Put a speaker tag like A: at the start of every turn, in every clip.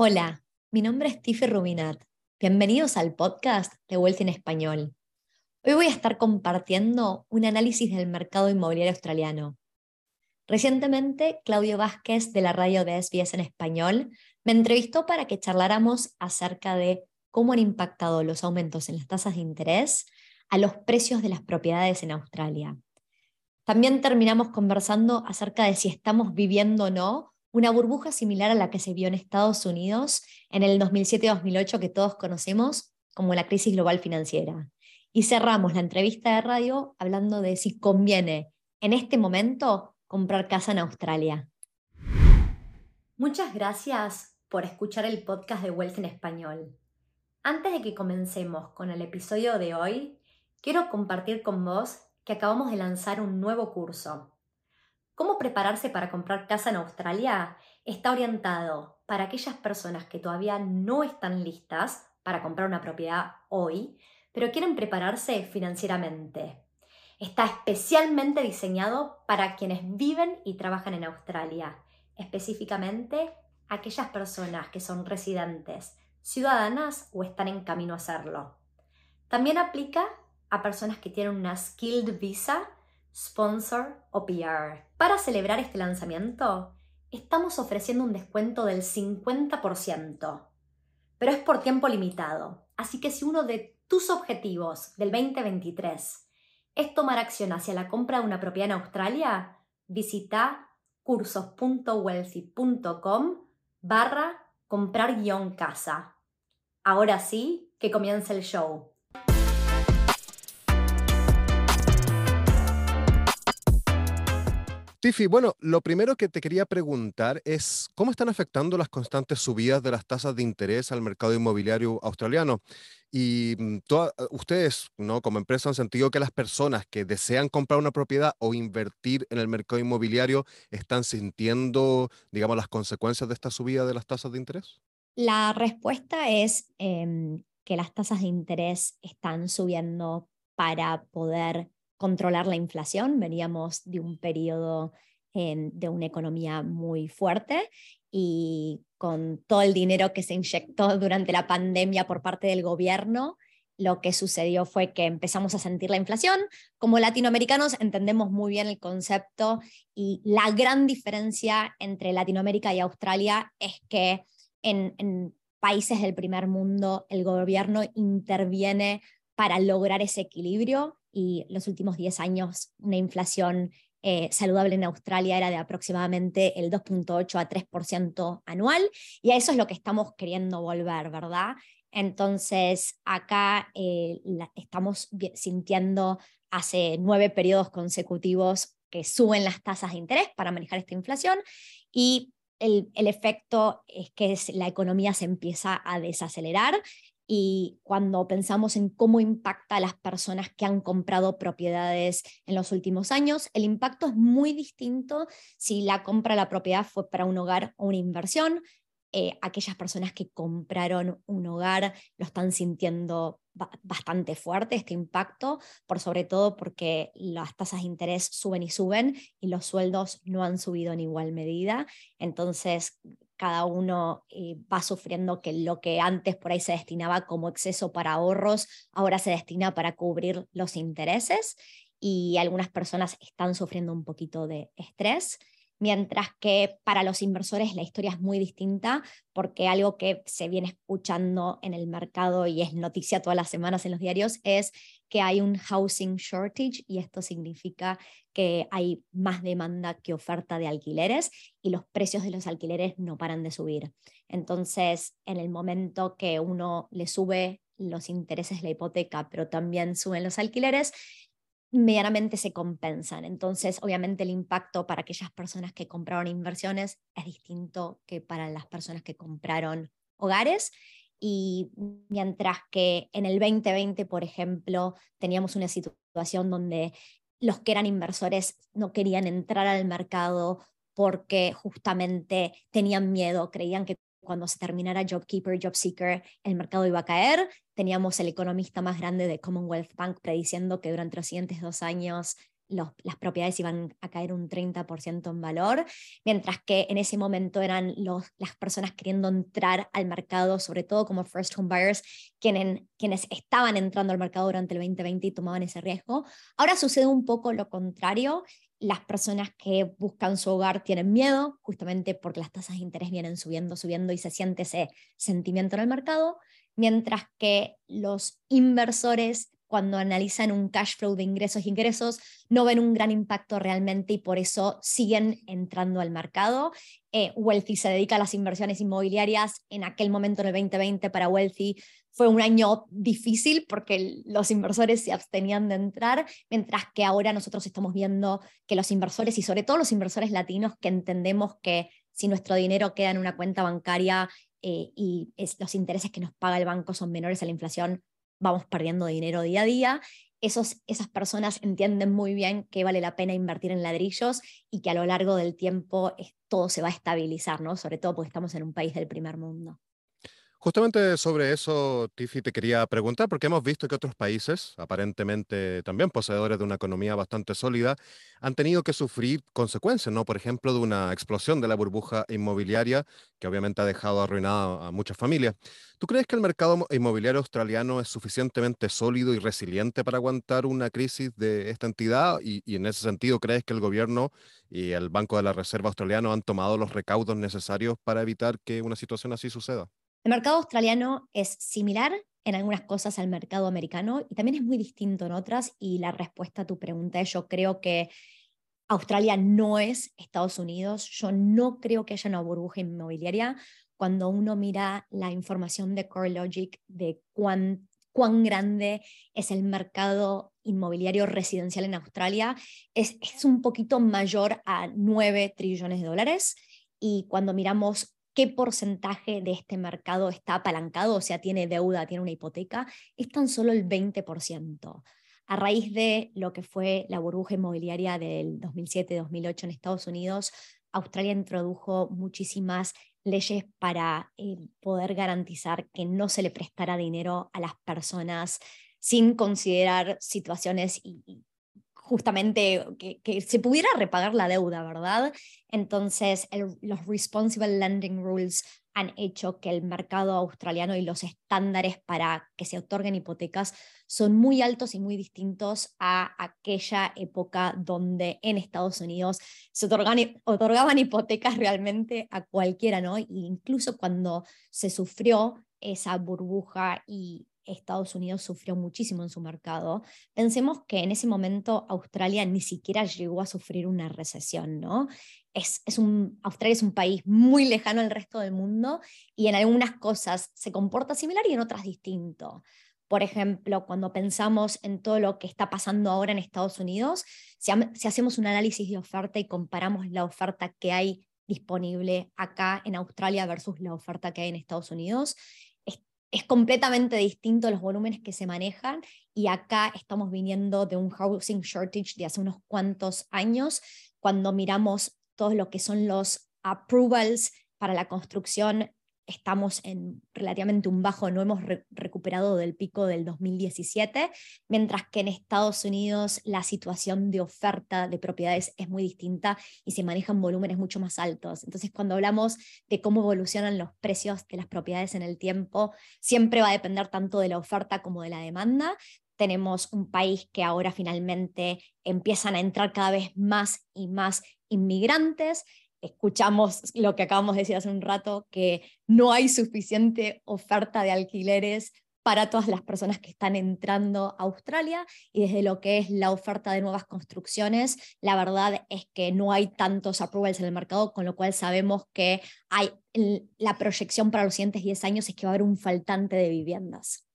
A: Hola, mi nombre es Tiffy Rubinat. Bienvenidos al podcast de Wealth en Español. Hoy voy a estar compartiendo un análisis del mercado inmobiliario australiano. Recientemente, Claudio Vázquez de la radio de SBS en español me entrevistó para que charláramos acerca de cómo han impactado los aumentos en las tasas de interés a los precios de las propiedades en Australia. También terminamos conversando acerca de si estamos viviendo o no una burbuja similar a la que se vio en Estados Unidos en el 2007-2008 que todos conocemos como la crisis global financiera. Y cerramos la entrevista de radio hablando de si conviene en este momento comprar casa en Australia. Muchas gracias por escuchar el podcast de Wealth en español. Antes de que comencemos con el episodio de hoy, quiero compartir con vos que acabamos de lanzar un nuevo curso cómo prepararse para comprar casa en Australia está orientado para aquellas personas que todavía no están listas para comprar una propiedad hoy, pero quieren prepararse financieramente. Está especialmente diseñado para quienes viven y trabajan en Australia, específicamente aquellas personas que son residentes, ciudadanas o están en camino a hacerlo. También aplica a personas que tienen una Skilled Visa sponsor o PR. Para celebrar este lanzamiento, estamos ofreciendo un descuento del 50%, pero es por tiempo limitado. Así que si uno de tus objetivos del 2023 es tomar acción hacia la compra de una propiedad en Australia, visita cursos.wealthy.com barra comprar guion casa. Ahora sí, que comience el show.
B: Tiffy, bueno, lo primero que te quería preguntar es cómo están afectando las constantes subidas de las tasas de interés al mercado inmobiliario australiano. Y mm, eh, ustedes, ¿no? Como empresa, han sentido que las personas que desean comprar una propiedad o invertir en el mercado inmobiliario están sintiendo, digamos, las consecuencias de esta subida de las tasas de interés.
A: La respuesta es em, que las tasas de interés están subiendo para poder controlar la inflación. Veníamos de un periodo de una economía muy fuerte y con todo el dinero que se inyectó durante la pandemia por parte del gobierno, lo que sucedió fue que empezamos a sentir la inflación. Como latinoamericanos entendemos muy bien el concepto y la gran diferencia entre Latinoamérica y Australia es que en, en países del primer mundo el gobierno interviene para lograr ese equilibrio y los últimos 10 años una inflación eh, saludable en Australia era de aproximadamente el 2.8 a 3% anual y a eso es lo que estamos queriendo volver, ¿verdad? Entonces, acá eh, estamos sintiendo hace nueve periodos consecutivos que suben las tasas de interés para manejar esta inflación y el, el efecto es que la economía se empieza a desacelerar y cuando pensamos en cómo impacta a las personas que han comprado propiedades en los últimos años, el impacto es muy distinto si la compra de la propiedad fue para un hogar o una inversión. Eh, aquellas personas que compraron un hogar lo están sintiendo bastante fuerte este impacto, por sobre todo porque las tasas de interés suben y suben y los sueldos no han subido en igual medida. Entonces, cada uno eh, va sufriendo que lo que antes por ahí se destinaba como exceso para ahorros, ahora se destina para cubrir los intereses y algunas personas están sufriendo un poquito de estrés mientras que para los inversores la historia es muy distinta porque algo que se viene escuchando en el mercado y es noticia todas las semanas en los diarios es que hay un housing shortage y esto significa que hay más demanda que oferta de alquileres y los precios de los alquileres no paran de subir. Entonces, en el momento que uno le sube los intereses de la hipoteca, pero también suben los alquileres, medianamente se compensan. Entonces, obviamente el impacto para aquellas personas que compraron inversiones es distinto que para las personas que compraron hogares. Y mientras que en el 2020, por ejemplo, teníamos una situación donde los que eran inversores no querían entrar al mercado porque justamente tenían miedo, creían que cuando se terminara JobKeeper, JobSeeker, el mercado iba a caer. Teníamos el economista más grande de Commonwealth Bank prediciendo que durante los siguientes dos años las propiedades iban a caer un 30% en valor, mientras que en ese momento eran los, las personas queriendo entrar al mercado, sobre todo como first home buyers, quienes, quienes estaban entrando al mercado durante el 2020 y tomaban ese riesgo. Ahora sucede un poco lo contrario. Las personas que buscan su hogar tienen miedo, justamente porque las tasas de interés vienen subiendo, subiendo y se siente ese sentimiento en el mercado, mientras que los inversores cuando analizan un cash flow de ingresos y ingresos, no ven un gran impacto realmente y por eso siguen entrando al mercado. Eh, Wealthy se dedica a las inversiones inmobiliarias. En aquel momento, en el 2020, para Wealthy fue un año difícil porque los inversores se abstenían de entrar, mientras que ahora nosotros estamos viendo que los inversores, y sobre todo los inversores latinos, que entendemos que si nuestro dinero queda en una cuenta bancaria eh, y los intereses que nos paga el banco son menores a la inflación, vamos perdiendo dinero día a día. Esos, esas personas entienden muy bien que vale la pena invertir en ladrillos y que a lo largo del tiempo todo se va a estabilizar, ¿no? sobre todo porque estamos en un país del primer mundo.
B: Justamente sobre eso, Tiffy, te quería preguntar, porque hemos visto que otros países, aparentemente también poseedores de una economía bastante sólida, han tenido que sufrir consecuencias, ¿no? Por ejemplo, de una explosión de la burbuja inmobiliaria que obviamente ha dejado arruinada a muchas familias. ¿Tú crees que el mercado inmobiliario australiano es suficientemente sólido y resiliente para aguantar una crisis de esta entidad? Y, y en ese sentido, ¿crees que el gobierno y el Banco de la Reserva australiano han tomado los recaudos necesarios para evitar que una situación así suceda?
A: El mercado australiano es similar en algunas cosas al mercado americano y también es muy distinto en otras. Y la respuesta a tu pregunta es, yo creo que Australia no es Estados Unidos. Yo no creo que haya una burbuja inmobiliaria. Cuando uno mira la información de CoreLogic de cuán, cuán grande es el mercado inmobiliario residencial en Australia, es, es un poquito mayor a 9 trillones de dólares. Y cuando miramos qué porcentaje de este mercado está apalancado, o sea, tiene deuda, tiene una hipoteca, es tan solo el 20%. A raíz de lo que fue la burbuja inmobiliaria del 2007-2008 en Estados Unidos, Australia introdujo muchísimas leyes para eh, poder garantizar que no se le prestara dinero a las personas sin considerar situaciones y, justamente que, se pudiera repagar la deuda, ¿verdad? Entonces, los Responsible Lending Rules han hecho que el mercado australiano y los estándares para que se otorguen hipotecas son muy altos y muy distintos a aquella época donde en Estados Unidos se otorgaban hipotecas realmente a cualquiera, ¿no? E incluso cuando se sufrió esa burbuja y Estados Unidos sufrió muchísimo en su mercado, pensemos que en ese momento Australia ni siquiera llegó a sufrir una recesión, ¿no? Es, es un, Australia es un país muy lejano al resto del mundo y en algunas cosas se comporta similar y en otras distinto. Por ejemplo, cuando pensamos en todo lo que está pasando ahora en Estados Unidos, si, si hacemos un análisis de oferta y comparamos la oferta que hay disponible acá en Australia versus la oferta que hay en Estados Unidos, es completamente distinto los volúmenes que se manejan y acá estamos viniendo de un housing shortage de hace unos cuantos años, cuando miramos todo lo que son los approvals para la construcción estamos en relativamente un bajo, no hemos recuperado del pico del 2017, mientras que en Estados Unidos la situación de oferta de propiedades es muy distinta y se manejan volúmenes mucho más altos. Entonces, cuando hablamos de cómo evolucionan los precios de las propiedades en el tiempo, siempre va a depender tanto de la oferta como de la demanda. Tenemos un país que ahora finalmente empiezan a entrar cada vez más y más inmigrantes escuchamos lo que acabamos de decir hace un rato, que no hay suficiente oferta de alquileres para todas las personas que están entrando a Australia y desde lo que es la oferta de nuevas construcciones, la verdad es que no hay tantos approvals en el mercado, con lo cual sabemos que hay la proyección para los siguientes 10 años es que va a haber un faltante de viviendas.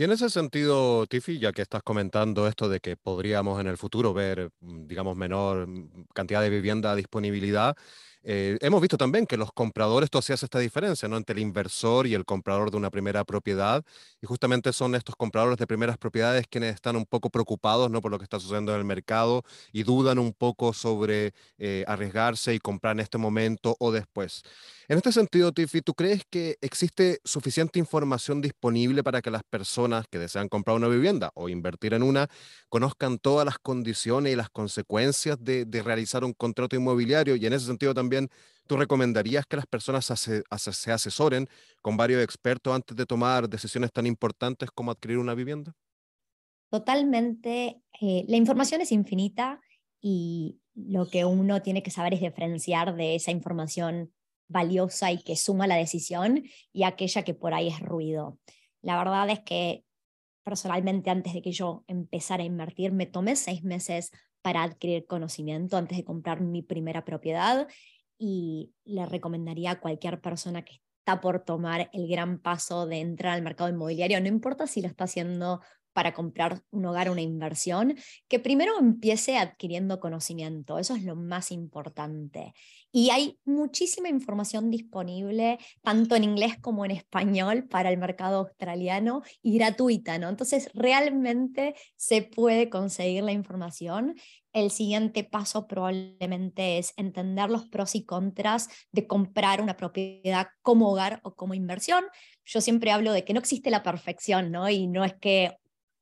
B: Y en ese sentido, Tiffy, ya que estás comentando esto de que podríamos en el futuro ver, mm, digamos, menor mm, cantidad de vivienda a disponibilidad, eh, hemos visto también que los compradores, tú hacías esta diferencia, ¿no? Entre el inversor y el comprador de una primera propiedad, y justamente son estos compradores de primeras propiedades quienes están un poco preocupados, ¿no? Por lo que está sucediendo en el mercado y dudan un poco sobre eh, arriesgarse y comprar en este momento o después. En este sentido, Tiffy, ¿tú crees que existe suficiente información disponible para que las personas que desean comprar una vivienda o invertir en una conozcan todas las condiciones y las consecuencias de, de realizar un contrato inmobiliario? Y en ese sentido también ¿tú recomendarías que las personas se, asesoren con varios expertos antes de tomar decisiones tan importantes como adquirir una vivienda?
A: Totalmente. Eh, la información es infinita y lo que uno tiene que saber es diferenciar de esa información valiosa y que suma la decisión y aquella que por ahí es ruido. La verdad es que personalmente antes de que yo empezara a invertir me tomé seis meses para adquirir conocimiento antes de comprar mi primera propiedad y le recomendaría a cualquier persona que está por tomar el gran paso de entrar al mercado inmobiliario, no importa si lo está haciendo para comprar un hogar, una inversión, que primero empiece adquiriendo conocimiento, eso es lo más importante. Y hay muchísima información disponible, tanto en inglés como en español, para el mercado australiano y gratuita, ¿no? Entonces, realmente se puede conseguir la información el siguiente paso probablemente es entender los pros y contras de comprar una propiedad como hogar o como inversión. Yo siempre hablo de que no existe la perfección, ¿no? Y no es que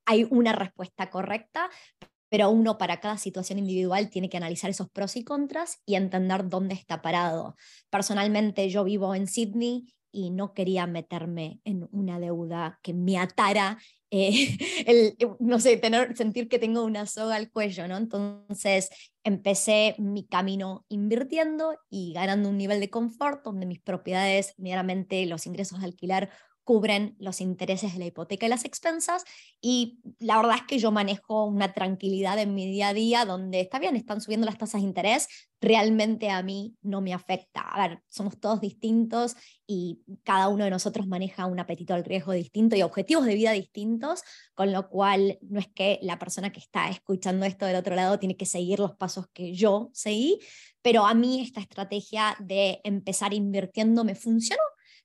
A: hay una respuesta correcta, pero uno para cada situación individual tiene que analizar esos pros y contras y entender dónde está parado. Personalmente yo vivo en Sydney y no quería meterme en una deuda que me atara eh, el, no sé, tener, sentir que tengo una soga al cuello, ¿no? Entonces empecé mi camino invirtiendo y ganando un nivel de confort donde mis propiedades, meramente los ingresos de alquilar cubren los intereses de la hipoteca y las expensas. Y la verdad es que yo manejo una tranquilidad en mi día a día donde está bien, están subiendo las tasas de interés, realmente a mí no me afecta. A ver, somos todos distintos y cada uno de nosotros maneja un apetito al riesgo distinto y objetivos de vida distintos, con lo cual no es que la persona que está escuchando esto del otro lado tiene que seguir los pasos que yo seguí, pero a mí esta estrategia de empezar invirtiendo me funcionó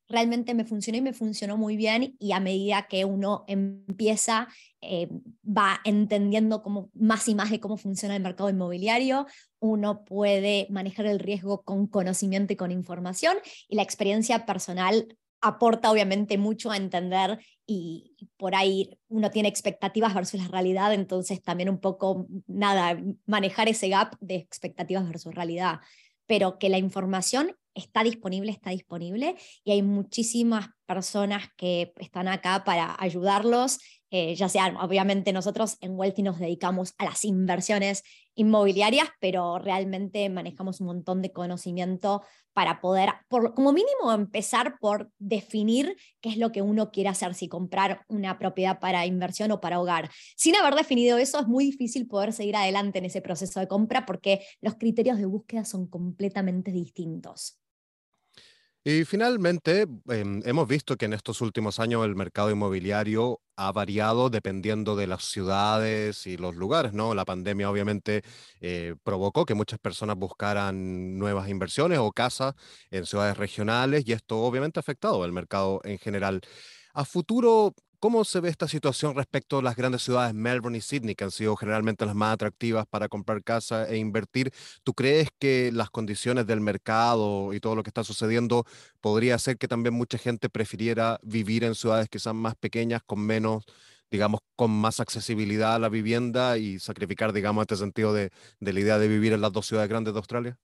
A: realmente me funcionó y me funcionó muy bien y a medida que uno empieza, eh, va entendiendo cómo, más y más de cómo funciona el mercado inmobiliario, uno puede manejar el riesgo con conocimiento y con información y la experiencia personal aporta obviamente mucho a entender y por ahí uno tiene expectativas versus la realidad, entonces también un poco, nada, manejar ese gap de expectativas versus realidad, pero que la información está disponible, está disponible y hay muchísimas personas que están acá para ayudarlos, eh, ya sea, obviamente nosotros en Wealthy nos dedicamos a las inversiones inmobiliarias, pero realmente manejamos un montón de conocimiento para poder, como mínimo, empezar por definir qué es lo que uno quiere hacer, si comprar una propiedad para inversión o para hogar. Sin haber definido eso, es muy difícil poder seguir adelante en ese proceso de compra porque los criterios de búsqueda son completamente distintos.
B: Y finalmente, em, hemos visto que en estos últimos años el mercado inmobiliario ha variado dependiendo de las ciudades y los lugares, ¿no? La pandemia obviamente eh, provocó que muchas personas buscaran nuevas inversiones o casas en ciudades regionales y esto obviamente ha afectado al mercado en general. A futuro, ¿Cómo se ve esta situación respecto a las grandes ciudades Melbourne y Sydney, que han sido generalmente las más atractivas para comprar casa e invertir? ¿Tú crees que las condiciones del mercado y todo lo que está sucediendo podría hacer que también mucha gente prefiriera vivir en ciudades que sean más pequeñas, con menos, digamos, con más accesibilidad a la vivienda y sacrificar, digamos, este sentido de, de la idea de vivir en las dos ciudades grandes de Australia?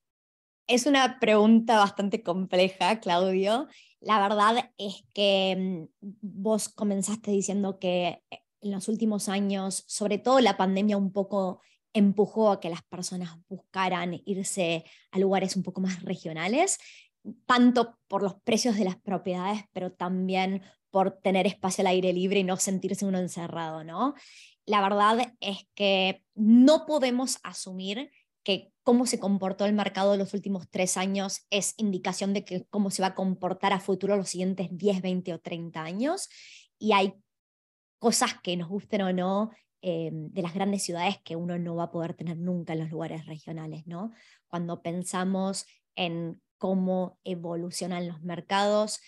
A: Es una pregunta bastante compleja, Claudio. La verdad es que mm, vos comenzaste diciendo que eh, en los últimos años, sobre todo la pandemia un poco empujó a que las personas buscaran irse a lugares un poco más regionales, tanto por los precios de las propiedades, pero también por tener espacio al aire libre y no sentirse uno encerrado, ¿no? La verdad es que no podemos asumir que cómo se comportó el mercado en los últimos tres años es indicación de que cómo se va a comportar a futuro los siguientes 10, 20 o 30 años. Y hay cosas que nos gusten o no eh, de las grandes ciudades que uno no va a poder tener nunca en los lugares regionales, ¿no? Cuando pensamos en cómo evolucionan los mercados.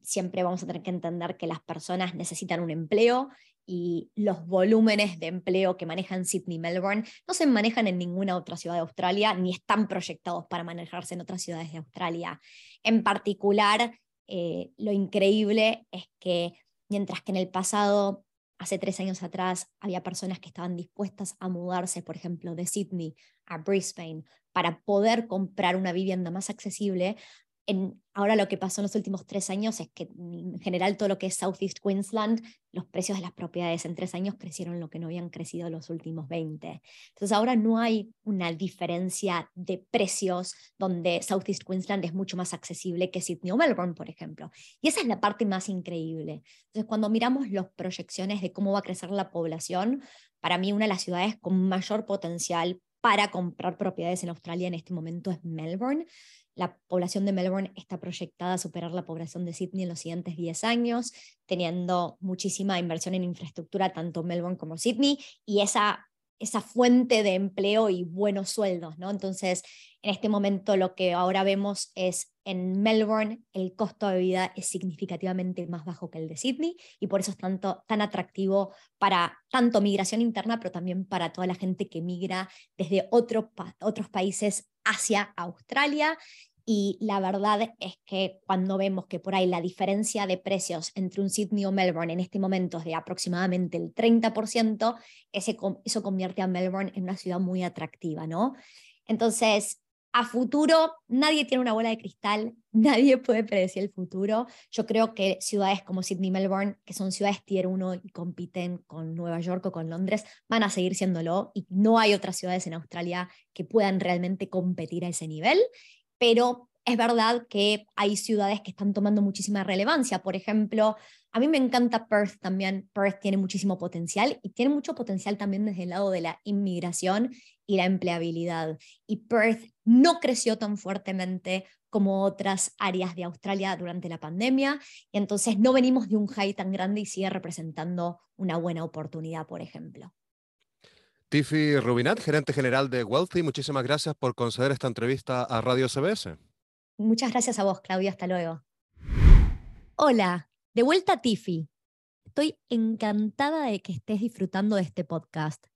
A: Siempre vamos a tener que entender que las personas necesitan un empleo y los volúmenes de empleo que manejan Sydney y Melbourne no se manejan en ninguna otra ciudad de Australia ni están proyectados para manejarse en otras ciudades de Australia. En particular, eh, lo increíble es que mientras que en el pasado, hace tres años atrás, había personas que estaban dispuestas a mudarse, por ejemplo, de Sydney a Brisbane para poder comprar una vivienda más accesible, ahora lo que pasó en los últimos tres años es que en general todo lo que es Southeast Queensland, los precios de las propiedades en tres años crecieron lo que no habían crecido en los últimos 20. Entonces ahora no hay una diferencia de precios donde Southeast Queensland es mucho más accesible que Sydney o Melbourne, por ejemplo. Y esa es la parte más increíble. Entonces cuando miramos las proyecciones de cómo va a crecer la población, para mí una de las ciudades con mayor potencial para comprar propiedades en Australia en este momento es Melbourne la población de Melbourne está proyectada a superar la población de Sydney en los siguientes 10 años, teniendo muchísima inversión en infraestructura, tanto Melbourne como Sydney, y esa, esa fuente de empleo y buenos sueldos. ¿no? Entonces, en este momento lo que ahora vemos es en Melbourne el costo de vida es significativamente más bajo que el de Sydney y por eso es tanto, tan atractivo para tanto migración interna, pero también para toda la gente que migra desde otros países hacia Australia. Y la verdad es que cuando vemos que por ahí la diferencia de precios entre un Sydney o Melbourne en este momento es de aproximadamente el 30%, ese, eso convierte a Melbourne en una ciudad muy atractiva, ¿no? Entonces, a futuro, nadie tiene una bola de cristal, nadie puede predecir el futuro. Yo creo que ciudades como Sydney Melbourne, que son ciudades tier 1 y compiten con Nueva York o con Londres, van a seguir siéndolo y no hay otras ciudades en Australia que puedan realmente competir a ese nivel, pero es verdad que hay ciudades que están tomando muchísima relevancia. Por ejemplo, a mí me encanta Perth también. Perth tiene muchísimo potencial y tiene mucho potencial también desde el lado de la inmigración y la empleabilidad. Y Perth no creció tan fuertemente como otras áreas de Australia durante la pandemia, y entonces no venimos de un high tan grande y sigue representando una buena oportunidad, por ejemplo.
B: Tiffy Rubinat, gerente general de Wealthy, muchísimas gracias por conceder esta entrevista a Radio CBS.
A: Muchas gracias a vos, Claudia. Hasta luego. Hola, de vuelta a Tiffy. Estoy encantada de que estés disfrutando de este podcast.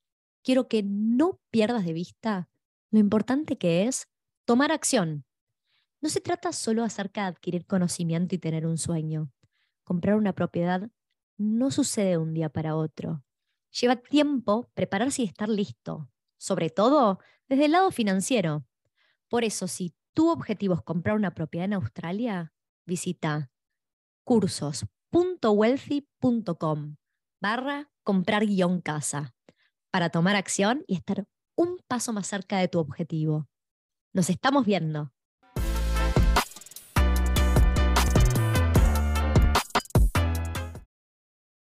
A: Quiero que no pierdas de vista lo importante que es tomar acción. No se trata solo acerca de adquirir conocimiento y tener un sueño. Comprar una propiedad no sucede de un día para otro. Lleva tiempo prepararse y estar listo, sobre todo desde el lado financiero. Por eso, si tu objetivo es comprar una propiedad en Australia, visita cursos.wealthy.com barra comprar guion casa para tomar acción y estar un paso más cerca de tu objetivo. Nos estamos viendo.